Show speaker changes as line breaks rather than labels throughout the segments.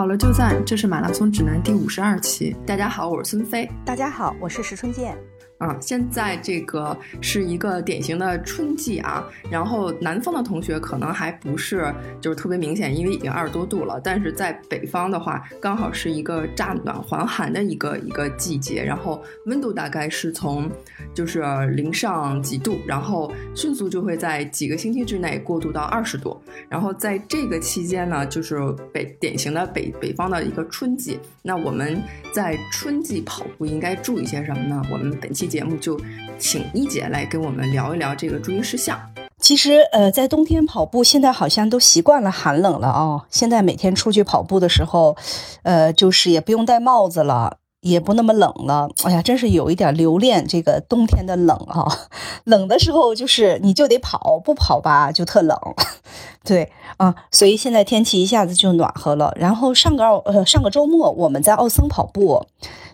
好了就赞，这是马拉松指南第五十二期。大家好，我是孙飞。
大家好，我是石春健。
啊，现在这个是一个典型的春季啊，然后南方的同学可能还不是就是特别明显，因为已经二十多度了。但是在北方的话，刚好是一个乍暖还寒的一个一个季节，然后温度大概是从就是零上几度，然后迅速就会在几个星期之内过渡到二十度。然后在这个期间呢，就是北典型的北北方的一个春季。那我们在春季跑步应该注意些什么呢？我们本期。节目就请一姐来跟我们聊一聊这个注意事项。
其实，呃，在冬天跑步，现在好像都习惯了寒冷了啊。现在每天出去跑步的时候，呃，就是也不用戴帽子了，也不那么冷了。哎呀，真是有一点留恋这个冬天的冷啊。冷的时候就是你就得跑，不跑吧就特冷。对啊，所以现在天气一下子就暖和了。然后上个奥呃上个周末我们在奥森跑步，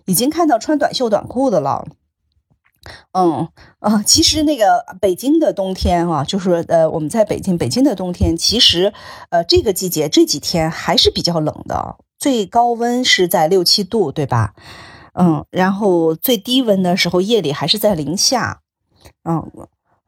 已经看到穿短袖短裤的了。嗯啊，其实那个北京的冬天啊，就是呃，我们在北京，北京的冬天其实呃，这个季节这几天还是比较冷的，最高温是在六七度，对吧？嗯，然后最低温的时候夜里还是在零下，嗯。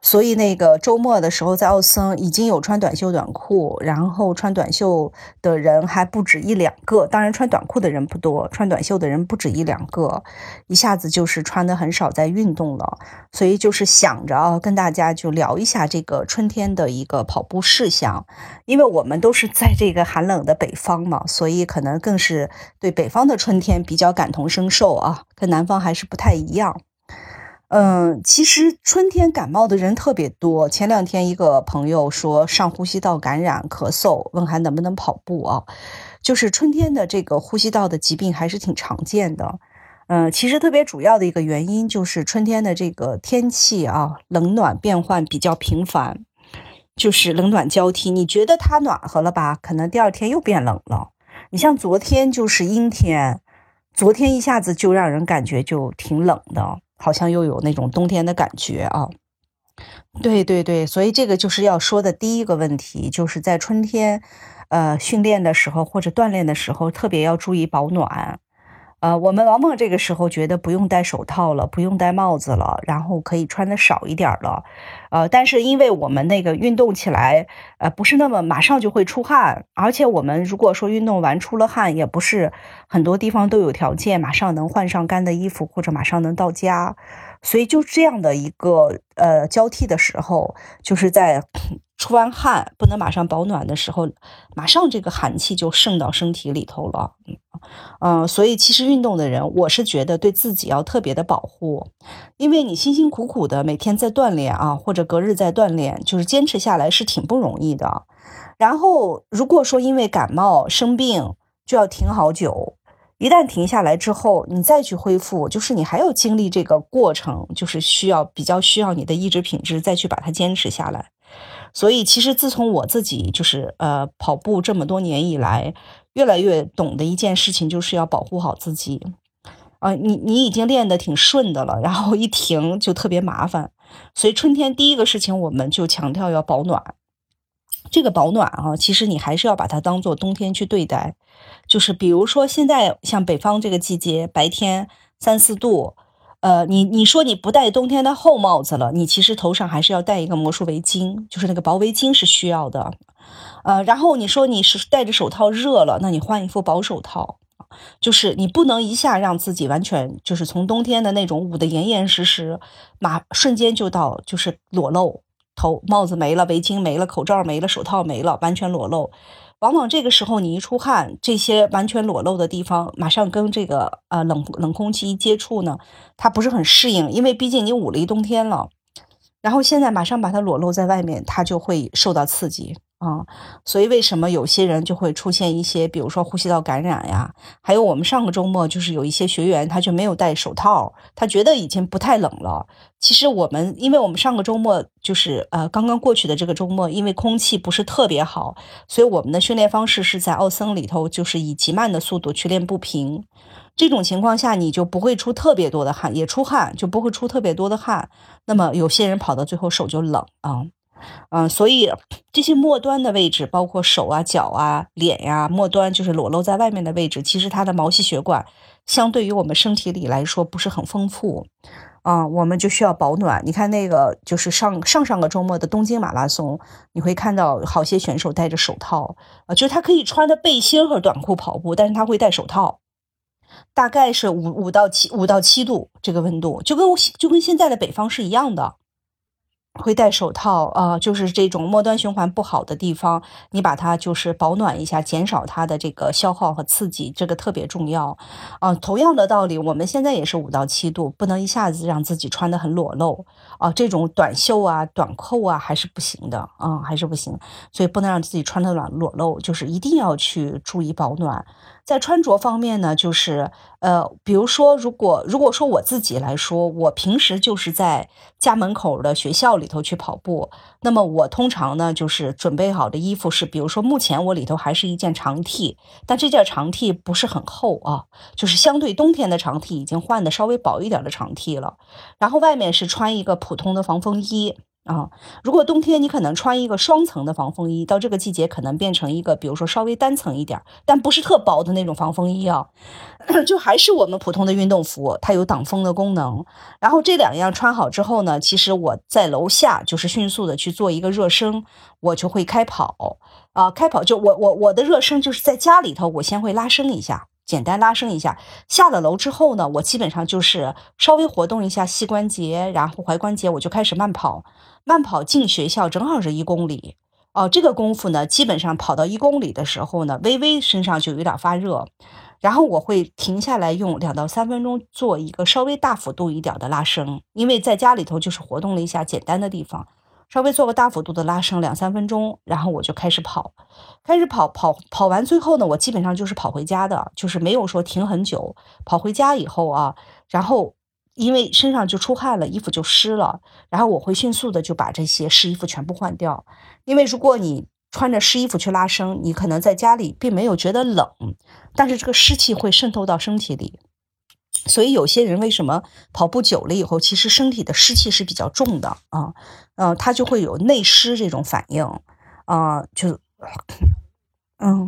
所以那个周末的时候，在奥森已经有穿短袖短裤，然后穿短袖的人还不止一两个。当然，穿短裤的人不多，穿短袖的人不止一两个。一下子就是穿的很少在运动了，所以就是想着，跟大家就聊一下这个春天的一个跑步事项。因为我们都是在这个寒冷的北方嘛，所以可能更是对北方的春天比较感同身受啊，跟南方还是不太一样。嗯，其实春天感冒的人特别多。前两天一个朋友说上呼吸道感染、咳嗽，问还能不能跑步啊？就是春天的这个呼吸道的疾病还是挺常见的。嗯，其实特别主要的一个原因就是春天的这个天气啊，冷暖变换比较频繁，就是冷暖交替。你觉得它暖和了吧？可能第二天又变冷了。你像昨天就是阴天，昨天一下子就让人感觉就挺冷的。好像又有那种冬天的感觉啊！对对对，所以这个就是要说的第一个问题，就是在春天，呃，训练的时候或者锻炼的时候，特别要注意保暖。呃，我们王梦这个时候觉得不用戴手套了，不用戴帽子了，然后可以穿的少一点了。呃，但是因为我们那个运动起来，呃，不是那么马上就会出汗，而且我们如果说运动完出了汗，也不是很多地方都有条件马上能换上干的衣服，或者马上能到家。所以就这样的一个呃交替的时候，就是在出完汗不能马上保暖的时候，马上这个寒气就渗到身体里头了。嗯，所以其实运动的人，我是觉得对自己要特别的保护，因为你辛辛苦苦的每天在锻炼啊，或者隔日在锻炼，就是坚持下来是挺不容易的。然后如果说因为感冒生病就要停好久。一旦停下来之后，你再去恢复，就是你还要经历这个过程，就是需要比较需要你的意志品质再去把它坚持下来。所以，其实自从我自己就是呃跑步这么多年以来，越来越懂的一件事情，就是要保护好自己。啊，你你已经练得挺顺的了，然后一停就特别麻烦。所以春天第一个事情，我们就强调要保暖。这个保暖啊，其实你还是要把它当做冬天去对待。就是比如说，现在像北方这个季节，白天三四度，呃，你你说你不戴冬天的厚帽子了，你其实头上还是要戴一个魔术围巾，就是那个薄围巾是需要的，呃，然后你说你是戴着手套热了，那你换一副薄手套，就是你不能一下让自己完全就是从冬天的那种捂得严严实实，马瞬间就到就是裸露头帽子没了，围巾没了，口罩没了，手套没了，完全裸露。往往这个时候，你一出汗，这些完全裸露的地方，马上跟这个呃冷冷空气一接触呢，它不是很适应，因为毕竟你捂了一冬天了，然后现在马上把它裸露在外面，它就会受到刺激。啊，所以为什么有些人就会出现一些，比如说呼吸道感染呀？还有我们上个周末就是有一些学员他就没有戴手套，他觉得已经不太冷了。其实我们，因为我们上个周末就是呃刚刚过去的这个周末，因为空气不是特别好，所以我们的训练方式是在奥森里头，就是以极慢的速度去练步频。这种情况下，你就不会出特别多的汗，也出汗就不会出特别多的汗。那么有些人跑到最后手就冷啊。嗯所以这些末端的位置，包括手啊、脚啊、脸呀，末端就是裸露在外面的位置，其实它的毛细血管相对于我们身体里来说不是很丰富。啊，我们就需要保暖。你看那个，就是上上上个周末的东京马拉松，你会看到好些选手戴着手套啊，就是他可以穿着背心和短裤跑步，但是他会戴手套，大概是五五到七五到七度这个温度，就跟就跟现在的北方是一样的。会戴手套啊，就是这种末端循环不好的地方，你把它就是保暖一下，减少它的这个消耗和刺激，这个特别重要啊。同样的道理，我们现在也是五到七度，不能一下子让自己穿得很裸露啊。这种短袖啊、短裤啊还是不行的啊，还是不行。所以不能让自己穿的裸裸露，就是一定要去注意保暖。在穿着方面呢，就是呃，比如说，如果如果说我自己来说，我平时就是在家门口的学校里头去跑步，那么我通常呢就是准备好的衣服是，比如说目前我里头还是一件长 T，但这件长 T 不是很厚啊，就是相对冬天的长 T 已经换的稍微薄一点的长 T 了，然后外面是穿一个普通的防风衣。啊，如果冬天你可能穿一个双层的防风衣，到这个季节可能变成一个，比如说稍微单层一点，但不是特薄的那种防风衣啊，就还是我们普通的运动服，它有挡风的功能。然后这两样穿好之后呢，其实我在楼下就是迅速的去做一个热身，我就会开跑啊，开跑就我我我的热身就是在家里头，我先会拉伸一下。简单拉伸一下，下了楼之后呢，我基本上就是稍微活动一下膝关节，然后踝关节，我就开始慢跑。慢跑进学校正好是一公里哦，这个功夫呢，基本上跑到一公里的时候呢，微微身上就有点发热，然后我会停下来用两到三分钟做一个稍微大幅度一点的拉伸，因为在家里头就是活动了一下简单的地方。稍微做个大幅度的拉伸，两三分钟，然后我就开始跑，开始跑跑跑完，最后呢，我基本上就是跑回家的，就是没有说停很久。跑回家以后啊，然后因为身上就出汗了，衣服就湿了，然后我会迅速的就把这些湿衣服全部换掉。因为如果你穿着湿衣服去拉伸，你可能在家里并没有觉得冷，但是这个湿气会渗透到身体里。所以有些人为什么跑步久了以后，其实身体的湿气是比较重的啊，呃，他就会有内湿这种反应啊，就，嗯。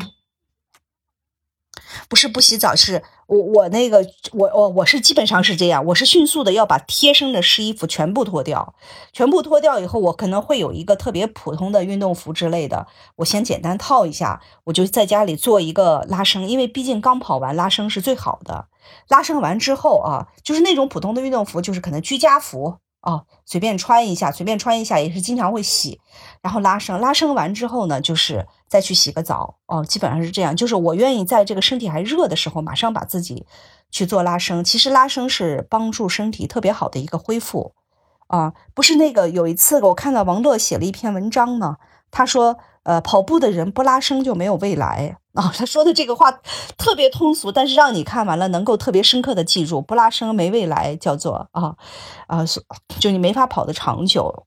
不是不洗澡，是我我那个我我我是基本上是这样，我是迅速的要把贴身的湿衣服全部脱掉，全部脱掉以后，我可能会有一个特别普通的运动服之类的，我先简单套一下，我就在家里做一个拉伸，因为毕竟刚跑完，拉伸是最好的。拉伸完之后啊，就是那种普通的运动服，就是可能居家服。哦，随便穿一下，随便穿一下也是经常会洗，然后拉伸，拉伸完之后呢，就是再去洗个澡。哦，基本上是这样。就是我愿意在这个身体还热的时候，马上把自己去做拉伸。其实拉伸是帮助身体特别好的一个恢复。啊，不是那个有一次我看到王乐写了一篇文章呢，他说。呃，跑步的人不拉伸就没有未来啊！他说的这个话特别通俗，但是让你看完了能够特别深刻的记住，不拉伸没未来，叫做啊啊，就你没法跑得长久。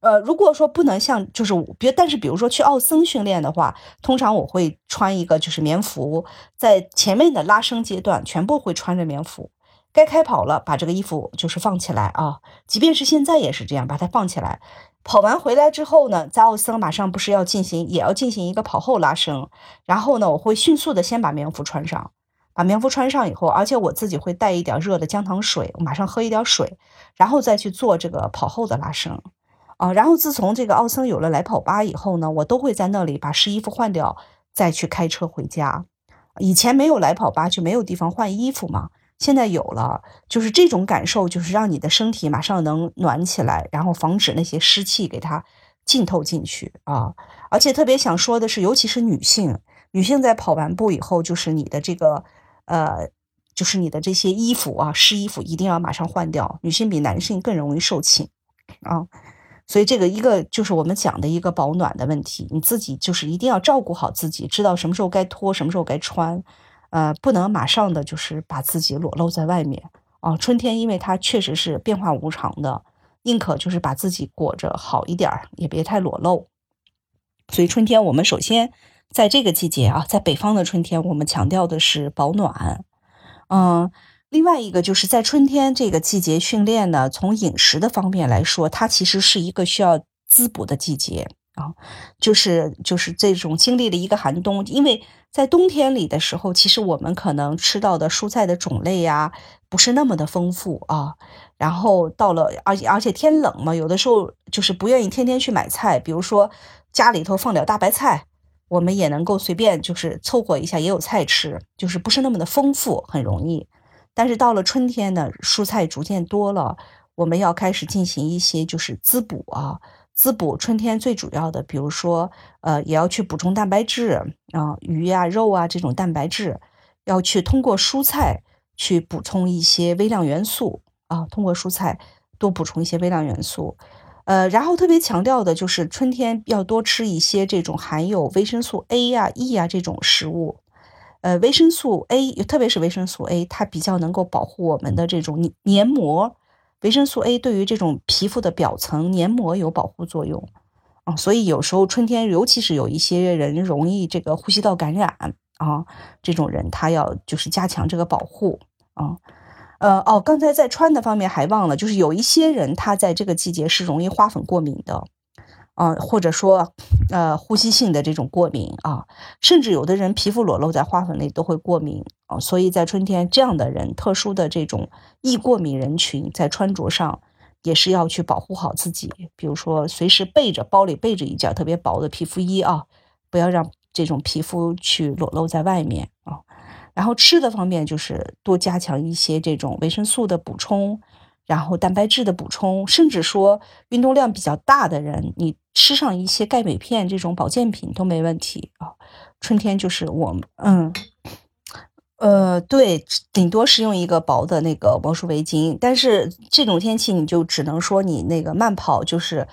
呃，如果说不能像就是别，但是比如说去奥森训练的话，通常我会穿一个就是棉服，在前面的拉伸阶段全部会穿着棉服，该开跑了把这个衣服就是放起来啊，即便是现在也是这样，把它放起来。跑完回来之后呢，在奥森马上不是要进行，也要进行一个跑后拉伸。然后呢，我会迅速的先把棉服穿上，把棉服穿上以后，而且我自己会带一点热的姜糖水，我马上喝一点水，然后再去做这个跑后的拉伸。啊，然后自从这个奥森有了来跑吧以后呢，我都会在那里把湿衣服换掉，再去开车回家。以前没有来跑吧就没有地方换衣服嘛。现在有了，就是这种感受，就是让你的身体马上能暖起来，然后防止那些湿气给它浸透进去啊！而且特别想说的是，尤其是女性，女性在跑完步以后，就是你的这个呃，就是你的这些衣服啊，湿衣服一定要马上换掉。女性比男性更容易受侵啊，所以这个一个就是我们讲的一个保暖的问题，你自己就是一定要照顾好自己，知道什么时候该脱，什么时候该穿。呃，不能马上的就是把自己裸露在外面啊！春天因为它确实是变化无常的，宁可就是把自己裹着好一点儿，也别太裸露。所以春天我们首先在这个季节啊，在北方的春天，我们强调的是保暖。嗯，另外一个就是在春天这个季节训练呢，从饮食的方面来说，它其实是一个需要滋补的季节啊，就是就是这种经历了一个寒冬，因为在冬天里的时候，其实我们可能吃到的蔬菜的种类呀不是那么的丰富啊，然后到了而且而且天冷嘛，有的时候就是不愿意天天去买菜，比如说家里头放点大白菜，我们也能够随便就是凑合一下，也有菜吃，就是不是那么的丰富，很容易。但是到了春天呢，蔬菜逐渐多了，我们要开始进行一些就是滋补啊，滋补。春天最主要的，比如说，呃，也要去补充蛋白质啊，鱼啊、肉啊这种蛋白质，要去通过蔬菜去补充一些微量元素啊，通过蔬菜多补充一些微量元素。呃，然后特别强调的就是春天要多吃一些这种含有维生素 A 呀、E 呀这种食物。呃，维生素 A，特别是维生素 A，它比较能够保护我们的这种黏膜。维生素 A 对于这种皮肤的表层黏膜有保护作用啊，所以有时候春天，尤其是有一些人容易这个呼吸道感染啊，这种人他要就是加强这个保护啊。呃，哦，刚才在穿的方面还忘了，就是有一些人他在这个季节是容易花粉过敏的。啊，或者说，呃，呼吸性的这种过敏啊，甚至有的人皮肤裸露在花粉里都会过敏啊，所以在春天，这样的人，特殊的这种易过敏人群，在穿着上也是要去保护好自己，比如说随时备着包里备着一件特别薄的皮肤衣啊，不要让这种皮肤去裸露在外面啊。然后吃的方面，就是多加强一些这种维生素的补充。然后蛋白质的补充，甚至说运动量比较大的人，你吃上一些钙镁片这种保健品都没问题啊。春天就是我，嗯，呃，对，顶多是用一个薄的那个魔术围巾。但是这种天气，你就只能说你那个慢跑，就是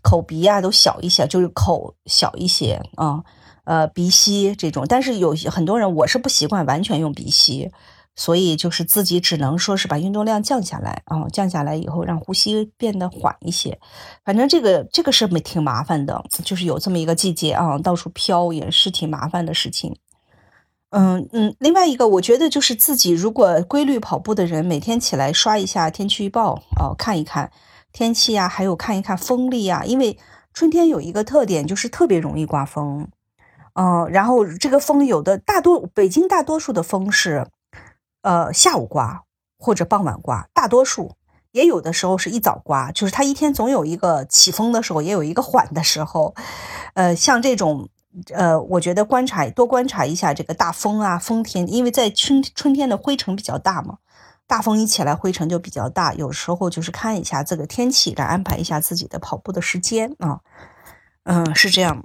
口鼻啊都小一些，就是口小一些啊，呃，鼻吸这种。但是有很多人，我是不习惯完全用鼻吸。所以就是自己只能说是把运动量降下来啊，降下来以后让呼吸变得缓一些。反正这个这个是没挺麻烦的，就是有这么一个季节啊，到处飘也是挺麻烦的事情。嗯嗯，另外一个我觉得就是自己如果规律跑步的人，每天起来刷一下天气预报啊，看一看天气呀，还有看一看风力呀，因为春天有一个特点就是特别容易刮风。嗯，然后这个风有的大多北京大多数的风是。呃，下午刮或者傍晚刮，大多数也有的时候是一早刮，就是它一天总有一个起风的时候，也有一个缓的时候。呃，像这种，呃，我觉得观察多观察一下这个大风啊，风天，因为在春春天的灰尘比较大嘛，大风一起来灰尘就比较大，有时候就是看一下这个天气，来安排一下自己的跑步的时间啊。嗯，是这样。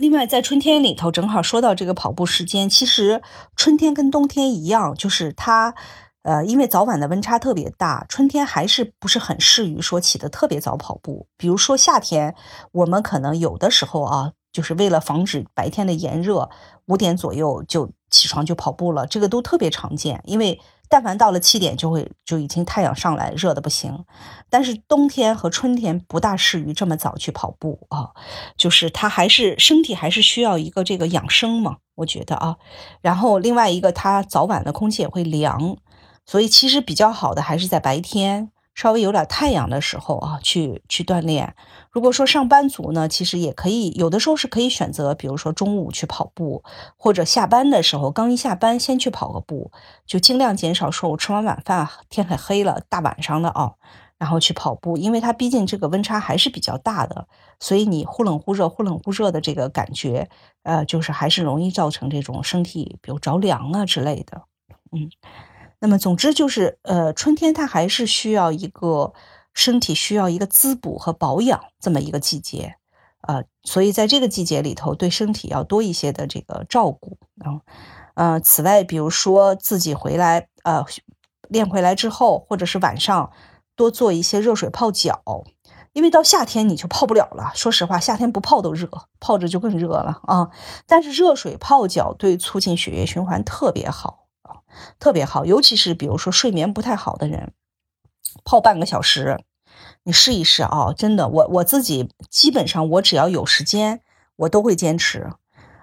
另外，在春天里头，正好说到这个跑步时间，其实春天跟冬天一样，就是它，呃，因为早晚的温差特别大，春天还是不是很适于说起得特别早跑步。比如说夏天，我们可能有的时候啊，就是为了防止白天的炎热，五点左右就起床就跑步了，这个都特别常见，因为。但凡到了七点，就会就已经太阳上来，热的不行。但是冬天和春天不大适于这么早去跑步啊，就是他还是身体还是需要一个这个养生嘛，我觉得啊。然后另外一个，他早晚的空气也会凉，所以其实比较好的还是在白天。稍微有点太阳的时候啊，去去锻炼。如果说上班族呢，其实也可以，有的时候是可以选择，比如说中午去跑步，或者下班的时候刚一下班先去跑个步，就尽量减少说我吃完晚饭天很黑了大晚上的啊，然后去跑步，因为它毕竟这个温差还是比较大的，所以你忽冷忽热、忽冷忽热的这个感觉，呃，就是还是容易造成这种身体比如着凉啊之类的，嗯。那么，总之就是，呃，春天它还是需要一个身体需要一个滋补和保养这么一个季节，呃，所以在这个季节里头，对身体要多一些的这个照顾啊，呃，此外，比如说自己回来，呃，练回来之后，或者是晚上多做一些热水泡脚，因为到夏天你就泡不了了。说实话，夏天不泡都热，泡着就更热了啊。但是热水泡脚对促进血液循环特别好。特别好，尤其是比如说睡眠不太好的人，泡半个小时，你试一试啊！真的，我我自己基本上我只要有时间，我都会坚持。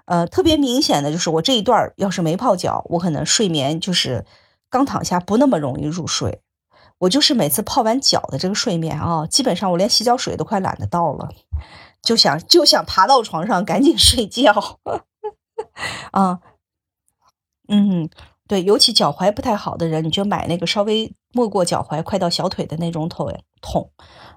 呃，特别明显的就是我这一段要是没泡脚，我可能睡眠就是刚躺下不那么容易入睡。我就是每次泡完脚的这个睡眠啊，基本上我连洗脚水都快懒得倒了，就想就想爬到床上赶紧睡觉。啊，嗯，对，尤其脚踝不太好的人，你就买那个稍微没过脚踝、快到小腿的那种桶桶。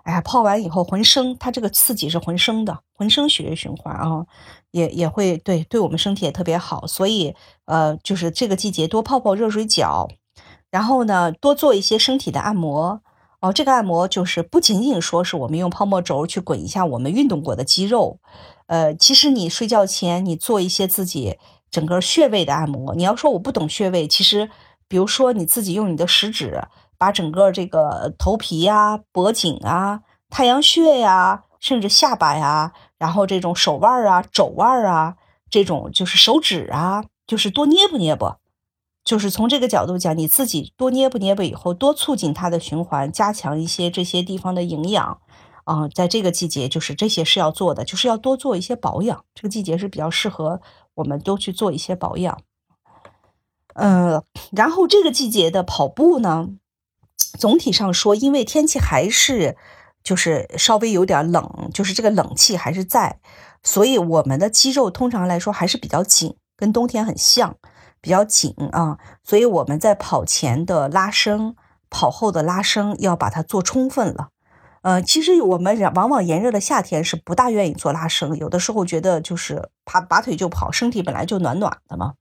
哎呀，泡完以后浑身，它这个刺激是浑身的，浑身血液循环啊，也也会对对我们身体也特别好。所以呃，就是这个季节多泡泡热水脚，然后呢，多做一些身体的按摩哦。这个按摩就是不仅仅说是我们用泡沫轴去滚一下我们运动过的肌肉。呃，其实你睡觉前你做一些自己整个穴位的按摩。你要说我不懂穴位，其实比如说你自己用你的食指把整个这个头皮呀、脖颈啊、太阳穴呀，甚至下巴呀，然后这种手腕啊、肘腕啊，这种就是手指啊，就是多捏不捏不，就是从这个角度讲，你自己多捏不捏不以后，多促进它的循环，加强一些这些地方的营养。啊，在这个季节，就是这些是要做的，就是要多做一些保养。这个季节是比较适合我们都去做一些保养。呃，然后这个季节的跑步呢，总体上说，因为天气还是就是稍微有点冷，就是这个冷气还是在，所以我们的肌肉通常来说还是比较紧，跟冬天很像，比较紧啊。所以我们在跑前的拉伸、跑后的拉伸要把它做充分了。呃，其实我们往往炎热的夏天是不大愿意做拉伸，有的时候觉得就是拔拔腿就跑，身体本来就暖暖的嘛。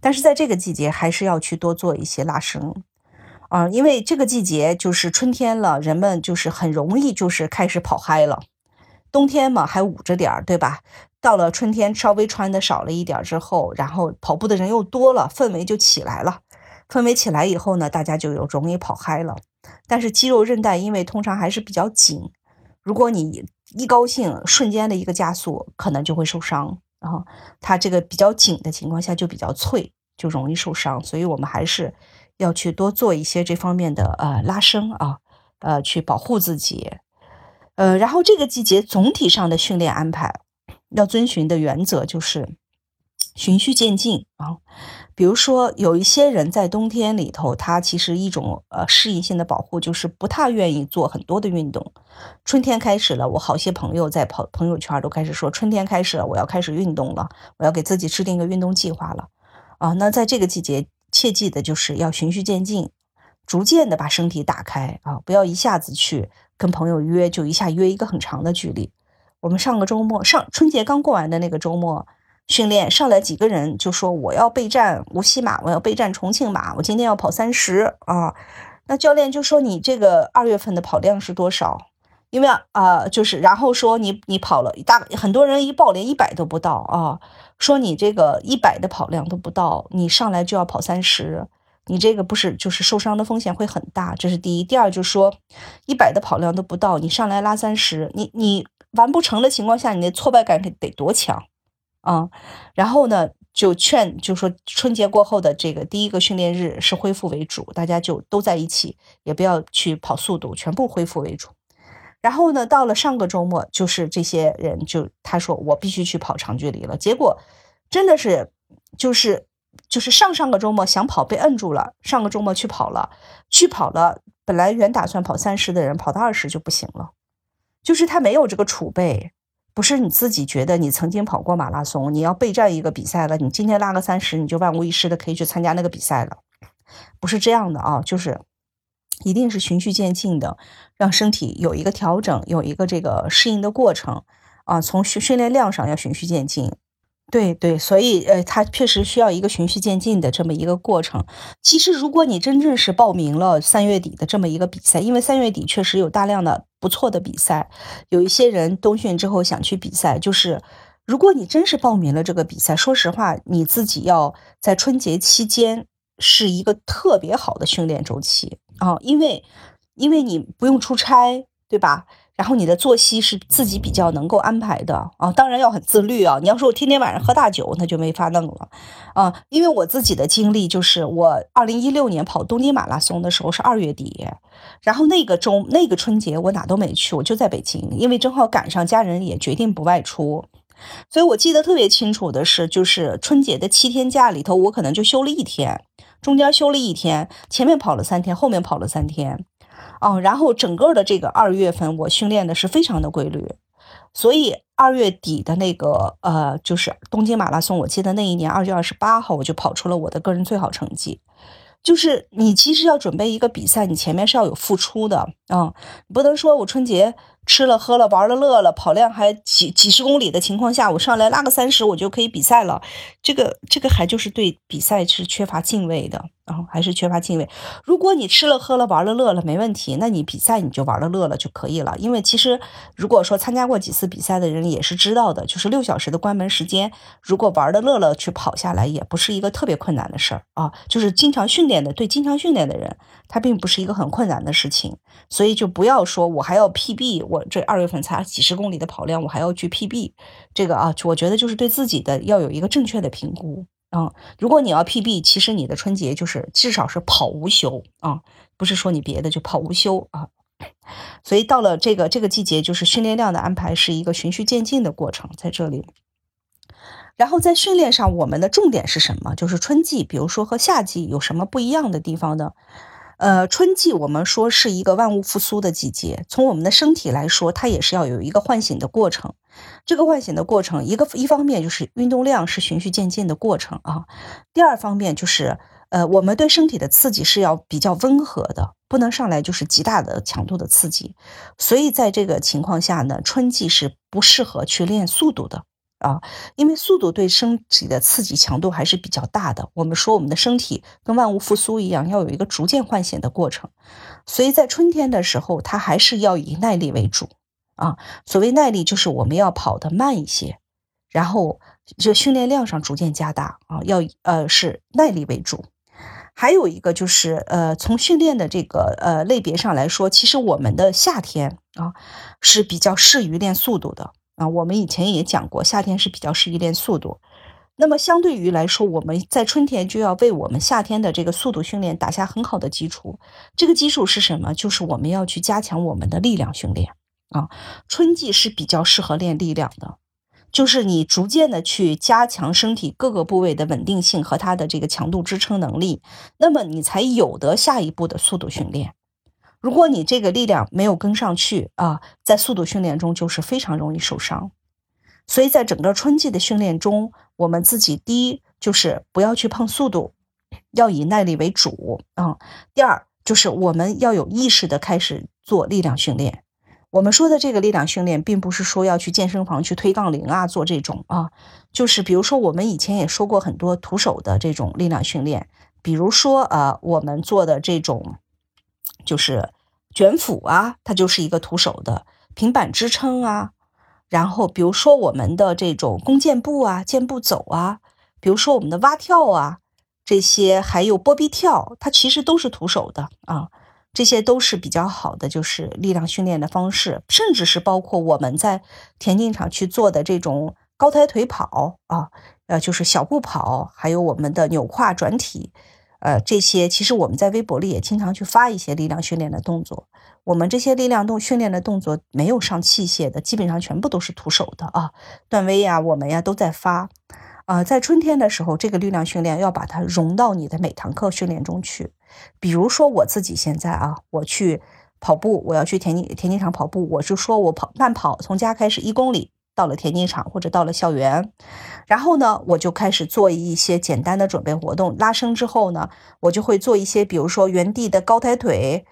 但是在这个季节，还是要去多做一些拉伸，啊，因为这个季节就是春天了，人们就是很容易就是开始跑嗨了。冬天嘛还捂着点儿，对吧？到了春天稍微穿的少了一点之后，然后跑步的人又多了，氛围就起来了。氛围起来以后呢，大家就有容易跑嗨了。但是肌肉韧带因为通常还是比较紧，如果你一高兴，瞬间的一个加速，可能就会受伤。然后它这个比较紧的情况下就比较脆，就容易受伤。所以我们还是要去多做一些这方面的呃拉伸啊，呃去保护自己。呃，然后这个季节总体上的训练安排要遵循的原则就是循序渐进啊。比如说，有一些人在冬天里头，他其实一种呃适应性的保护就是不太愿意做很多的运动。春天开始了，我好些朋友在朋朋友圈都开始说，春天开始了，我要开始运动了，我要给自己制定一个运动计划了。啊，那在这个季节，切记的就是要循序渐进，逐渐的把身体打开啊，不要一下子去跟朋友约，就一下约一个很长的距离。我们上个周末，上春节刚过完的那个周末。训练上来几个人就说我要备战无锡马，我要备战重庆马，我今天要跑三十啊。那教练就说你这个二月份的跑量是多少？因为啊，就是然后说你你跑了大很多人一报连一百都不到啊，说你这个一百的跑量都不到，你上来就要跑三十，你这个不是就是受伤的风险会很大，这是第一。第二就是说一百的跑量都不到，你上来拉三十，你你完不成的情况下，你的挫败感得得多强？啊，然后呢，就劝，就说春节过后的这个第一个训练日是恢复为主，大家就都在一起，也不要去跑速度，全部恢复为主。然后呢，到了上个周末，就是这些人就他说我必须去跑长距离了，结果真的是就是就是上上个周末想跑被摁住了，上个周末去跑了，去跑了，本来原打算跑三十的人跑到二十就不行了，就是他没有这个储备。不是你自己觉得你曾经跑过马拉松，你要备战一个比赛了，你今天拉个三十，你就万无一失的可以去参加那个比赛了，不是这样的啊，就是一定是循序渐进的，让身体有一个调整，有一个这个适应的过程啊，从训训练量上要循序渐进。对对，所以呃，它确实需要一个循序渐进的这么一个过程。其实，如果你真正是报名了三月底的这么一个比赛，因为三月底确实有大量的不错的比赛，有一些人冬训之后想去比赛，就是如果你真是报名了这个比赛，说实话，你自己要在春节期间是一个特别好的训练周期啊，因为因为你不用出差，对吧？然后你的作息是自己比较能够安排的啊，当然要很自律啊。你要说我天天晚上喝大酒，那就没法弄了啊。因为我自己的经历就是，我二零一六年跑东京马拉松的时候是二月底，然后那个周那个春节我哪都没去，我就在北京，因为正好赶上家人也决定不外出，所以我记得特别清楚的是，就是春节的七天假里头，我可能就休了一天，中间休了一天，前面跑了三天，后面跑了三天。哦，然后整个的这个二月份我训练的是非常的规律，所以二月底的那个呃，就是东京马拉松，我记得那一年二月二十八号我就跑出了我的个人最好成绩。就是你其实要准备一个比赛，你前面是要有付出的啊，不能说我春节。吃了喝了玩了乐了，跑量还几几十公里的情况下，我上来拉个三十，我就可以比赛了。这个这个还就是对比赛是缺乏敬畏的。然后还是缺乏敬畏。如果你吃了喝了玩了乐了没问题，那你比赛你就玩了乐了就可以了。因为其实如果说参加过几次比赛的人也是知道的，就是六小时的关门时间，如果玩的乐了去跑下来，也不是一个特别困难的事儿啊。就是经常训练的，对经常训练的人，他并不是一个很困难的事情。所以就不要说我还要 PB，我这二月份才几十公里的跑量，我还要去 PB，这个啊，我觉得就是对自己的要有一个正确的评估。嗯，如果你要 PB，其实你的春节就是至少是跑无休啊，不是说你别的就跑无休啊。所以到了这个这个季节，就是训练量的安排是一个循序渐进的过程，在这里。然后在训练上，我们的重点是什么？就是春季，比如说和夏季有什么不一样的地方呢？呃，春季我们说是一个万物复苏的季节，从我们的身体来说，它也是要有一个唤醒的过程。这个唤醒的过程，一个一方面就是运动量是循序渐进的过程啊，第二方面就是，呃，我们对身体的刺激是要比较温和的，不能上来就是极大的强度的刺激。所以在这个情况下呢，春季是不适合去练速度的。啊，因为速度对身体的刺激强度还是比较大的。我们说我们的身体跟万物复苏一样，要有一个逐渐唤醒的过程。所以在春天的时候，它还是要以耐力为主啊。所谓耐力，就是我们要跑得慢一些，然后就训练量上逐渐加大啊。要呃是耐力为主。还有一个就是呃，从训练的这个呃类别上来说，其实我们的夏天啊是比较适于练速度的。啊，我们以前也讲过，夏天是比较适宜练速度。那么相对于来说，我们在春天就要为我们夏天的这个速度训练打下很好的基础。这个基础是什么？就是我们要去加强我们的力量训练啊。春季是比较适合练力量的，就是你逐渐的去加强身体各个部位的稳定性和它的这个强度支撑能力，那么你才有的下一步的速度训练。如果你这个力量没有跟上去啊，在速度训练中就是非常容易受伤。所以在整个春季的训练中，我们自己第一就是不要去碰速度，要以耐力为主啊。第二就是我们要有意识的开始做力量训练。我们说的这个力量训练，并不是说要去健身房去推杠铃啊，做这种啊，就是比如说我们以前也说过很多徒手的这种力量训练，比如说啊，我们做的这种。就是卷腹啊，它就是一个徒手的平板支撑啊。然后比如说我们的这种弓箭步啊、箭步走啊，比如说我们的蛙跳啊，这些还有波比跳，它其实都是徒手的啊。这些都是比较好的，就是力量训练的方式，甚至是包括我们在田径场去做的这种高抬腿跑啊，呃，就是小步跑，还有我们的扭胯转体。呃，这些其实我们在微博里也经常去发一些力量训练的动作。我们这些力量动训练的动作没有上器械的，基本上全部都是徒手的啊。段威呀，我们呀都在发。啊，在春天的时候，这个力量训练要把它融到你的每堂课训练中去。比如说我自己现在啊，我去跑步，我要去田径田径场跑步，我就说我跑慢跑，从家开始一公里。到了田径场或者到了校园，然后呢，我就开始做一些简单的准备活动。拉伸之后呢，我就会做一些，比如说原地的高抬腿，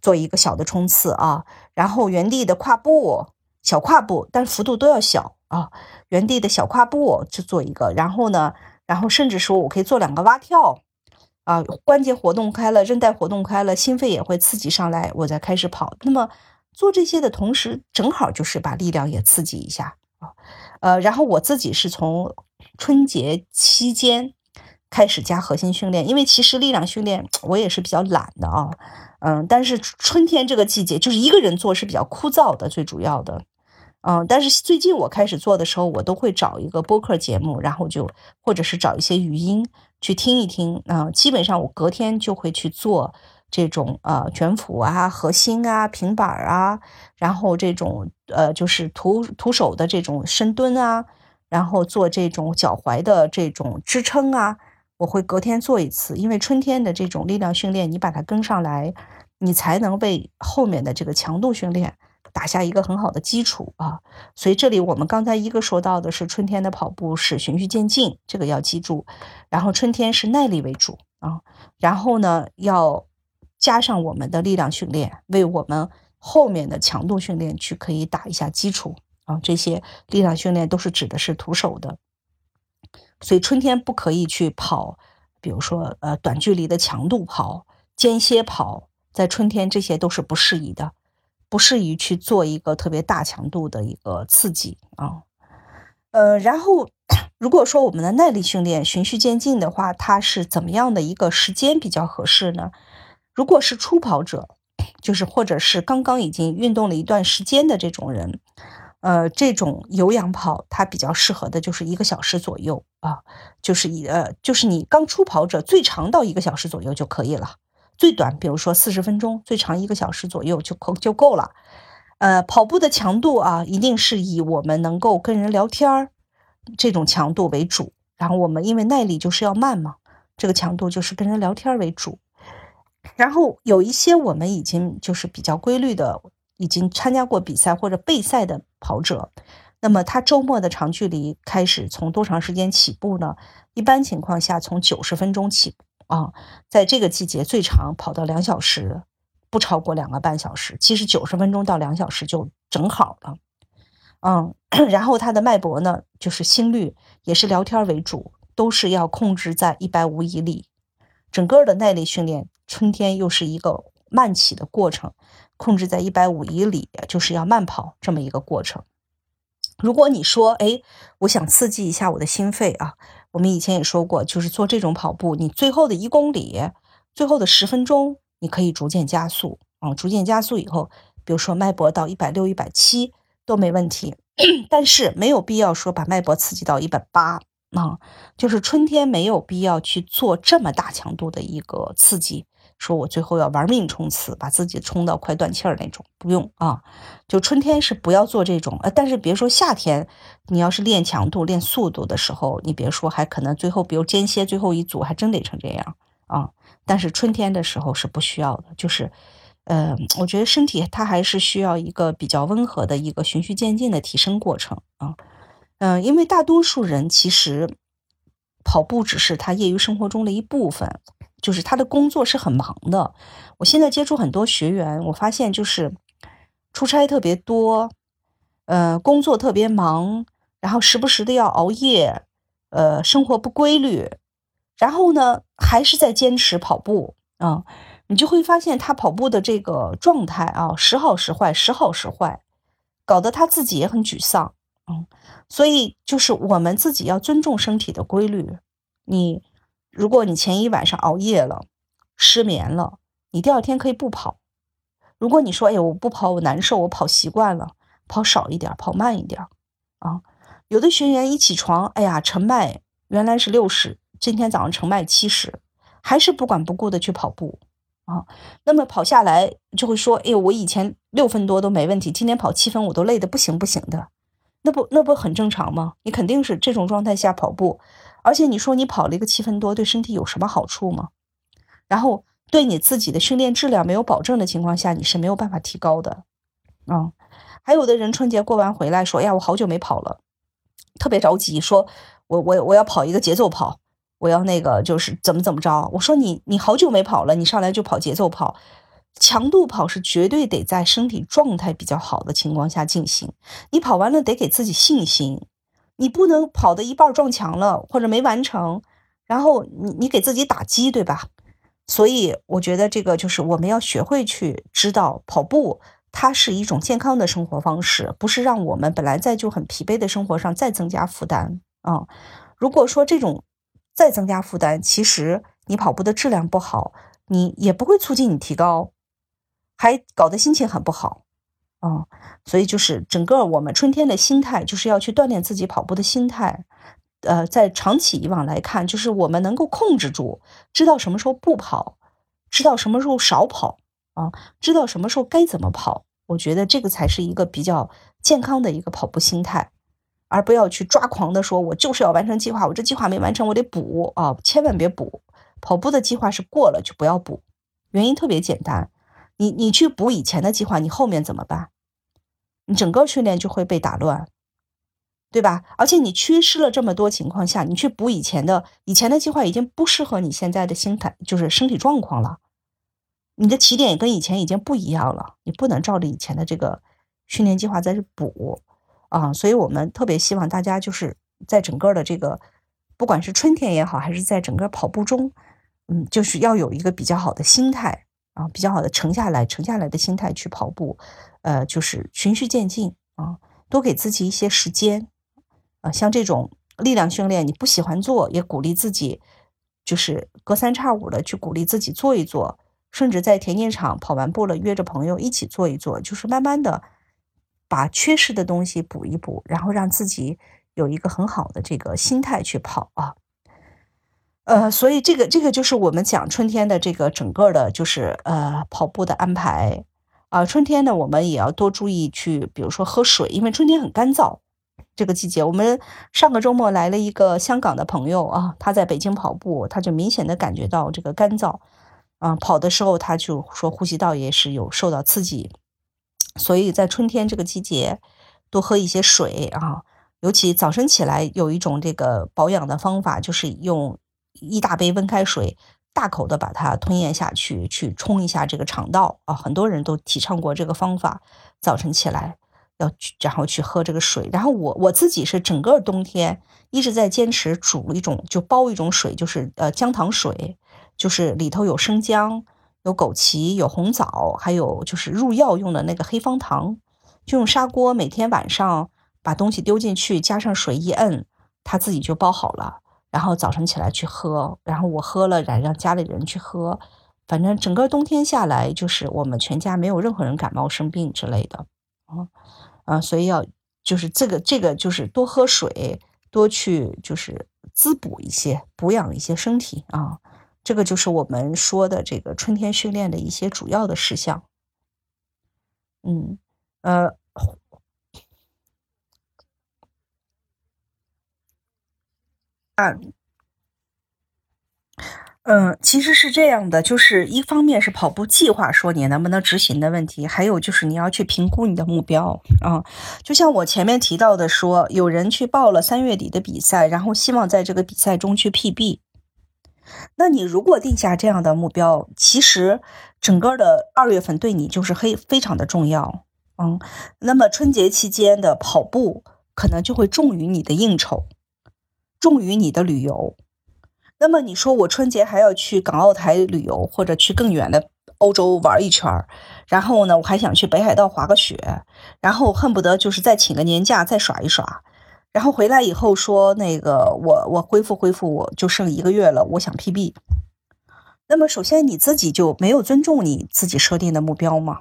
做一个小的冲刺啊，然后原地的跨步，小跨步，但幅度都要小啊。原地的小跨步就做一个，然后呢，然后甚至说我可以做两个蛙跳啊，关节活动开了，韧带活动开了，心肺也会刺激上来，我再开始跑。那么做这些的同时，正好就是把力量也刺激一下。呃，然后我自己是从春节期间开始加核心训练，因为其实力量训练我也是比较懒的啊，嗯，但是春天这个季节就是一个人做是比较枯燥的，最主要的，嗯，但是最近我开始做的时候，我都会找一个播客节目，然后就或者是找一些语音去听一听，嗯，基本上我隔天就会去做。这种呃卷腹啊、核心啊、平板啊，然后这种呃就是徒徒手的这种深蹲啊，然后做这种脚踝的这种支撑啊，我会隔天做一次。因为春天的这种力量训练，你把它跟上来，你才能为后面的这个强度训练打下一个很好的基础啊。所以这里我们刚才一个说到的是春天的跑步是循序渐进，这个要记住。然后春天是耐力为主啊，然后呢要加上我们的力量训练，为我们后面的强度训练去可以打一下基础啊。这些力量训练都是指的是徒手的，所以春天不可以去跑，比如说呃短距离的强度跑。间歇跑在春天，这些都是不适宜的，不适宜去做一个特别大强度的一个刺激啊。呃，然后 如果说我们的耐力训练循序渐进的话，它是怎么样的一个时间比较合适呢？如果是初跑者，就是或者是刚刚已经运动了一段时间的这种人，呃，这种有氧跑它比较适合的就是一个小时左右啊，就是一呃，就是你刚初跑者最长到一个小时左右就可以了。最短，比如说四十分钟，最长一个小时左右就够就够了。呃，跑步的强度啊，一定是以我们能够跟人聊天儿这种强度为主。然后我们因为耐力就是要慢嘛，这个强度就是跟人聊天为主。然后有一些我们已经就是比较规律的，已经参加过比赛或者备赛的跑者，那么他周末的长距离开始从多长时间起步呢？一般情况下从九十分钟起。啊，在这个季节最长跑到两小时，不超过两个半小时。其实九十分钟到两小时就正好了。嗯，然后他的脉搏呢，就是心率也是聊天为主，都是要控制在一百五以里。整个的耐力训练，春天又是一个慢起的过程，控制在一百五以里，就是要慢跑这么一个过程。如果你说，哎，我想刺激一下我的心肺啊。我们以前也说过，就是做这种跑步，你最后的一公里、最后的十分钟，你可以逐渐加速啊，逐渐加速以后，比如说脉搏到一百六、一百七都没问题，但是没有必要说把脉搏刺激到一百八啊，就是春天没有必要去做这么大强度的一个刺激。说我最后要玩命冲刺，把自己冲到快断气儿那种，不用啊。就春天是不要做这种，呃，但是别说夏天，你要是练强度、练速度的时候，你别说，还可能最后比如间歇最后一组，还真得成这样啊。但是春天的时候是不需要的，就是，呃，我觉得身体它还是需要一个比较温和的一个循序渐进的提升过程啊。嗯因为大多数人其实跑步只是他业余生活中的一部分。就是他的工作是很忙的，我现在接触很多学员，我发现就是出差特别多，呃，工作特别忙，然后时不时的要熬夜，呃，生活不规律，然后呢，还是在坚持跑步啊，你就会发现他跑步的这个状态啊，时好时坏，时好时坏，搞得他自己也很沮丧，嗯，所以就是我们自己要尊重身体的规律，你。如果你前一晚上熬夜了，失眠了，你第二天可以不跑。如果你说，哎，我不跑，我难受，我跑习惯了，跑少一点，跑慢一点，啊，有的学员一起床，哎呀，晨脉原来是六十，今天早上晨脉七十，还是不管不顾的去跑步，啊，那么跑下来就会说，哎，我以前六分多都没问题，今天跑七分我都累得不行不行的，那不那不很正常吗？你肯定是这种状态下跑步。而且你说你跑了一个七分多，对身体有什么好处吗？然后对你自己的训练质量没有保证的情况下，你是没有办法提高的。啊，还有的人春节过完回来说：“呀，我好久没跑了，特别着急，说我我我要跑一个节奏跑，我要那个就是怎么怎么着。”我说：“你你好久没跑了，你上来就跑节奏跑，强度跑是绝对得在身体状态比较好的情况下进行。你跑完了得给自己信心。”你不能跑的一半撞墙了，或者没完成，然后你你给自己打击，对吧？所以我觉得这个就是我们要学会去知道跑步，它是一种健康的生活方式，不是让我们本来在就很疲惫的生活上再增加负担啊。如果说这种再增加负担，其实你跑步的质量不好，你也不会促进你提高，还搞得心情很不好。啊，所以就是整个我们春天的心态，就是要去锻炼自己跑步的心态。呃，在长期以往来看，就是我们能够控制住，知道什么时候不跑，知道什么时候少跑啊，知道什么时候该怎么跑。我觉得这个才是一个比较健康的一个跑步心态，而不要去抓狂的说，我就是要完成计划，我这计划没完成，我得补啊，千万别补。跑步的计划是过了就不要补，原因特别简单。你你去补以前的计划，你后面怎么办？你整个训练就会被打乱，对吧？而且你缺失了这么多情况下，你去补以前的以前的计划，已经不适合你现在的心态，就是身体状况了。你的起点跟以前已经不一样了，你不能照着以前的这个训练计划再去补啊。所以我们特别希望大家就是在整个的这个，不管是春天也好，还是在整个跑步中，嗯，就是要有一个比较好的心态啊，比较好的沉下来、沉下来的心态去跑步。呃，就是循序渐进啊，多给自己一些时间啊。像这种力量训练，你不喜欢做，也鼓励自己，就是隔三差五的去鼓励自己做一做，甚至在田径场跑完步了，约着朋友一起做一做，就是慢慢的把缺失的东西补一补，然后让自己有一个很好的这个心态去跑啊。呃，所以这个这个就是我们讲春天的这个整个的，就是呃跑步的安排。啊，春天呢，我们也要多注意去，比如说喝水，因为春天很干燥。这个季节，我们上个周末来了一个香港的朋友啊，他在北京跑步，他就明显的感觉到这个干燥。啊，跑的时候他就说呼吸道也是有受到刺激，所以在春天这个季节，多喝一些水啊，尤其早晨起来有一种这个保养的方法，就是用一大杯温开水。大口的把它吞咽下去，去冲一下这个肠道啊！很多人都提倡过这个方法。早晨起来要然后去喝这个水，然后我我自己是整个冬天一直在坚持煮一种就煲一种水，就是呃姜糖水，就是里头有生姜、有枸杞、有红枣，还有就是入药用的那个黑方糖，就用砂锅每天晚上把东西丢进去，加上水一摁，它自己就煲好了。然后早晨起来去喝，然后我喝了，然后让家里人去喝，反正整个冬天下来，就是我们全家没有任何人感冒生病之类的，啊啊，所以要就是这个这个就是多喝水，多去就是滋补一些，补养一些身体啊，这个就是我们说的这个春天训练的一些主要的事项，嗯呃。啊，嗯，其实是这样的，就是一方面是跑步计划说你能不能执行的问题，还有就是你要去评估你的目标啊。就像我前面提到的，说有人去报了三月底的比赛，然后希望在这个比赛中去 PB。那你如果定下这样的目标，其实整个的二月份对你就是非非常的重要，嗯。那么春节期间的跑步可能就会重于你的应酬。重于你的旅游，那么你说我春节还要去港澳台旅游，或者去更远的欧洲玩一圈儿，然后呢，我还想去北海道滑个雪，然后恨不得就是再请个年假再耍一耍，然后回来以后说那个我我恢复恢复，我就剩一个月了，我想 PB。那么首先你自己就没有尊重你自己设定的目标吗？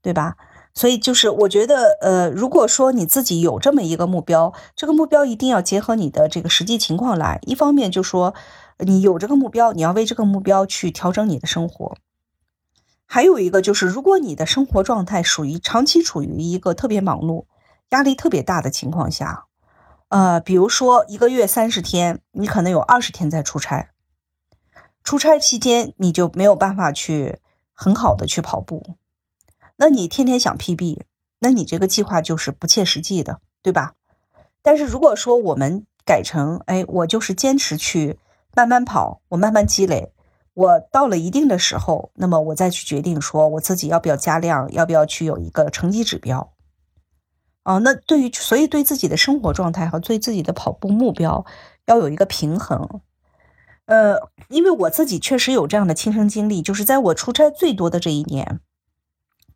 对吧？所以就是，我觉得，呃，如果说你自己有这么一个目标，这个目标一定要结合你的这个实际情况来。一方面就说，你有这个目标，你要为这个目标去调整你的生活。还有一个就是，如果你的生活状态属于长期处于一个特别忙碌、压力特别大的情况下，呃，比如说一个月三十天，你可能有二十天在出差，出差期间你就没有办法去很好的去跑步。那你天天想 PB，那你这个计划就是不切实际的，对吧？但是如果说我们改成，哎，我就是坚持去慢慢跑，我慢慢积累，我到了一定的时候，那么我再去决定说我自己要不要加量，要不要去有一个成绩指标。哦，那对于所以对自己的生活状态和对自己的跑步目标要有一个平衡。呃，因为我自己确实有这样的亲身经历，就是在我出差最多的这一年。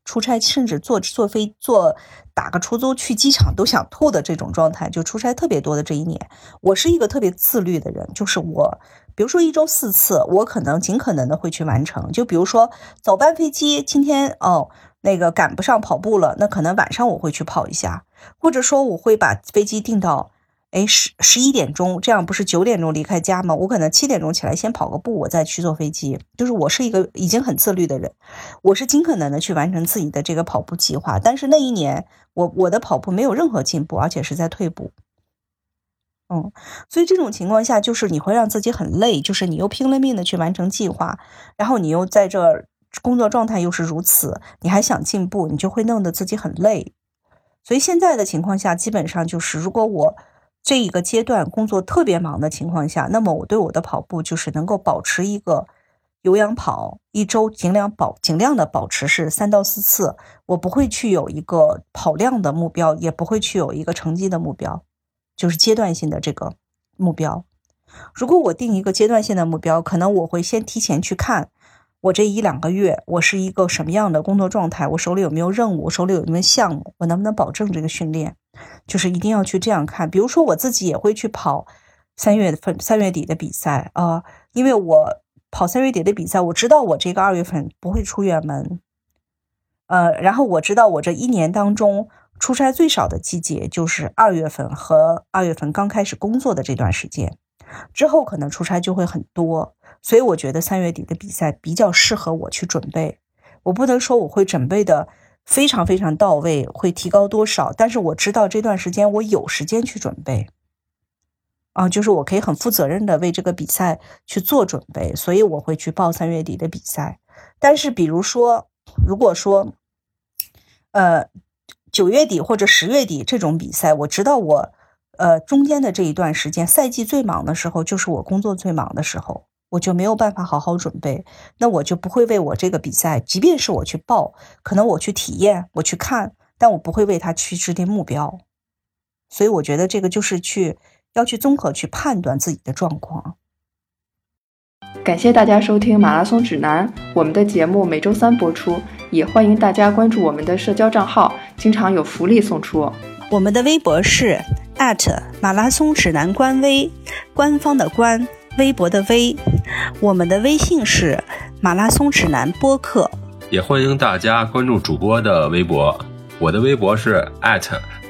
出差甚至坐坐飞坐打个出租去机场都想吐的这种状态，就出差特别多的这一年，我是一个特别自律的人，就是我，比如说一周四次，我可能尽可能的会去完成。就比如说早班飞机，今天哦那个赶不上跑步了，那可能晚上我会去跑一下，或者说我会把飞机定到。哎，十十一点钟，这样不是九点钟离开家吗？我可能七点钟起来先跑个步，我再去坐飞机。就是我是一个已经很自律的人，我是尽可能的去完成自己的这个跑步计划。但是那一年，我我的跑步没有任何进步，而且是在退步。嗯，所以这种情况下，就是你会让自己很累，就是你又拼了命的去完成计划，然后你又在这工作状态又是如此，你还想进步，你就会弄得自己很累。所以现在的情况下，基本上就是，如果我这一个阶段工作特别忙的情况下，那么我对我的跑步就是能够保持一个有氧跑，一周尽量保尽量的保持是三到四次，我不会去有一个跑量的目标，也不会去有一个成绩的目标，就是阶段性的这个目标。如果我定一个阶段性的目标，可能我会先提前去看我这一两个月我是一个什么样的工作状态，我手里有没有任务，手里有没有项目，我能不能保证这个训练，就是一定要去这样看。比如说我自己也会去跑三月份三月底的比赛啊，因为我跑三月底的比赛，我知道我这个二月份不会出远门，呃，然后我知道我这一年当中出差最少的季节就是二月份和二月份刚开始工作的这段时间。之后可能出差就会很多，所以我觉得三月底的比赛比较适合我去准备。我不能说我会准备的非常非常到位，会提高多少，但是我知道这段时间我有时间去准备。啊，就是我可以很负责任的为这个比赛去做准备，所以我会去报三月底的比赛。但是比如说，如果说，呃，九月底或者十月底这种比赛，我知道我。呃，中间的这一段时间，赛季最忙的时候，就是我工作最忙的时候，我就没有办法好好准备，那我就不会为我这个比赛，即便是我去报，可能我去体验，我去看，但我不会为他去制定目标。所以我觉得这个就是去要去综合去判断自己的状况。
感谢大家收听马拉松指南，我们的节目每周三播出，也欢迎大家关注我们的社交账号，经常有福利送出。
我们的微博是。马拉松指南官微，官方的官，微博的微。我们的微信是马拉松指南播客，
也欢迎大家关注主播的微博。我的微博是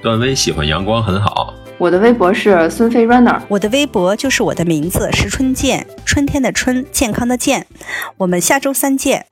段威，喜欢阳光很好。
我的微博是孙飞 runner，
我的微博就是我的名字石春健，春天的春，健康的健。我们下周三见。